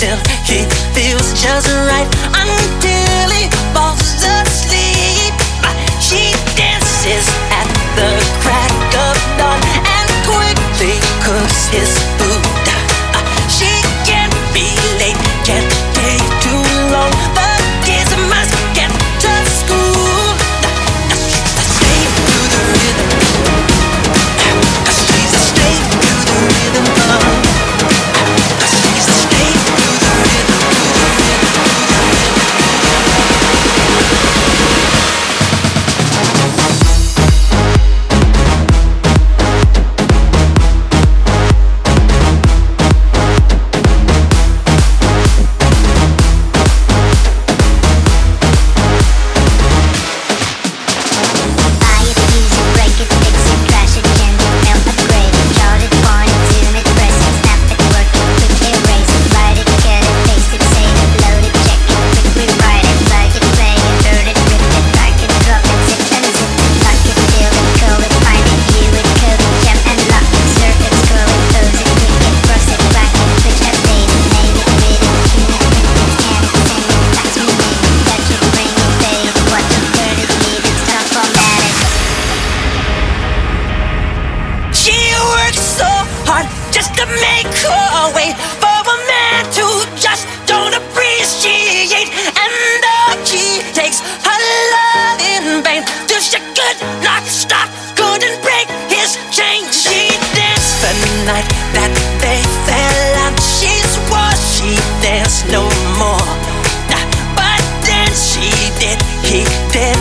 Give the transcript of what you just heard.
still keep just to make a way for a man to just don't appreciate. And though she takes her love in vain, till she could not stop, couldn't break his chain. She danced the night that they fell out. She swore she danced no more, but then she did. He did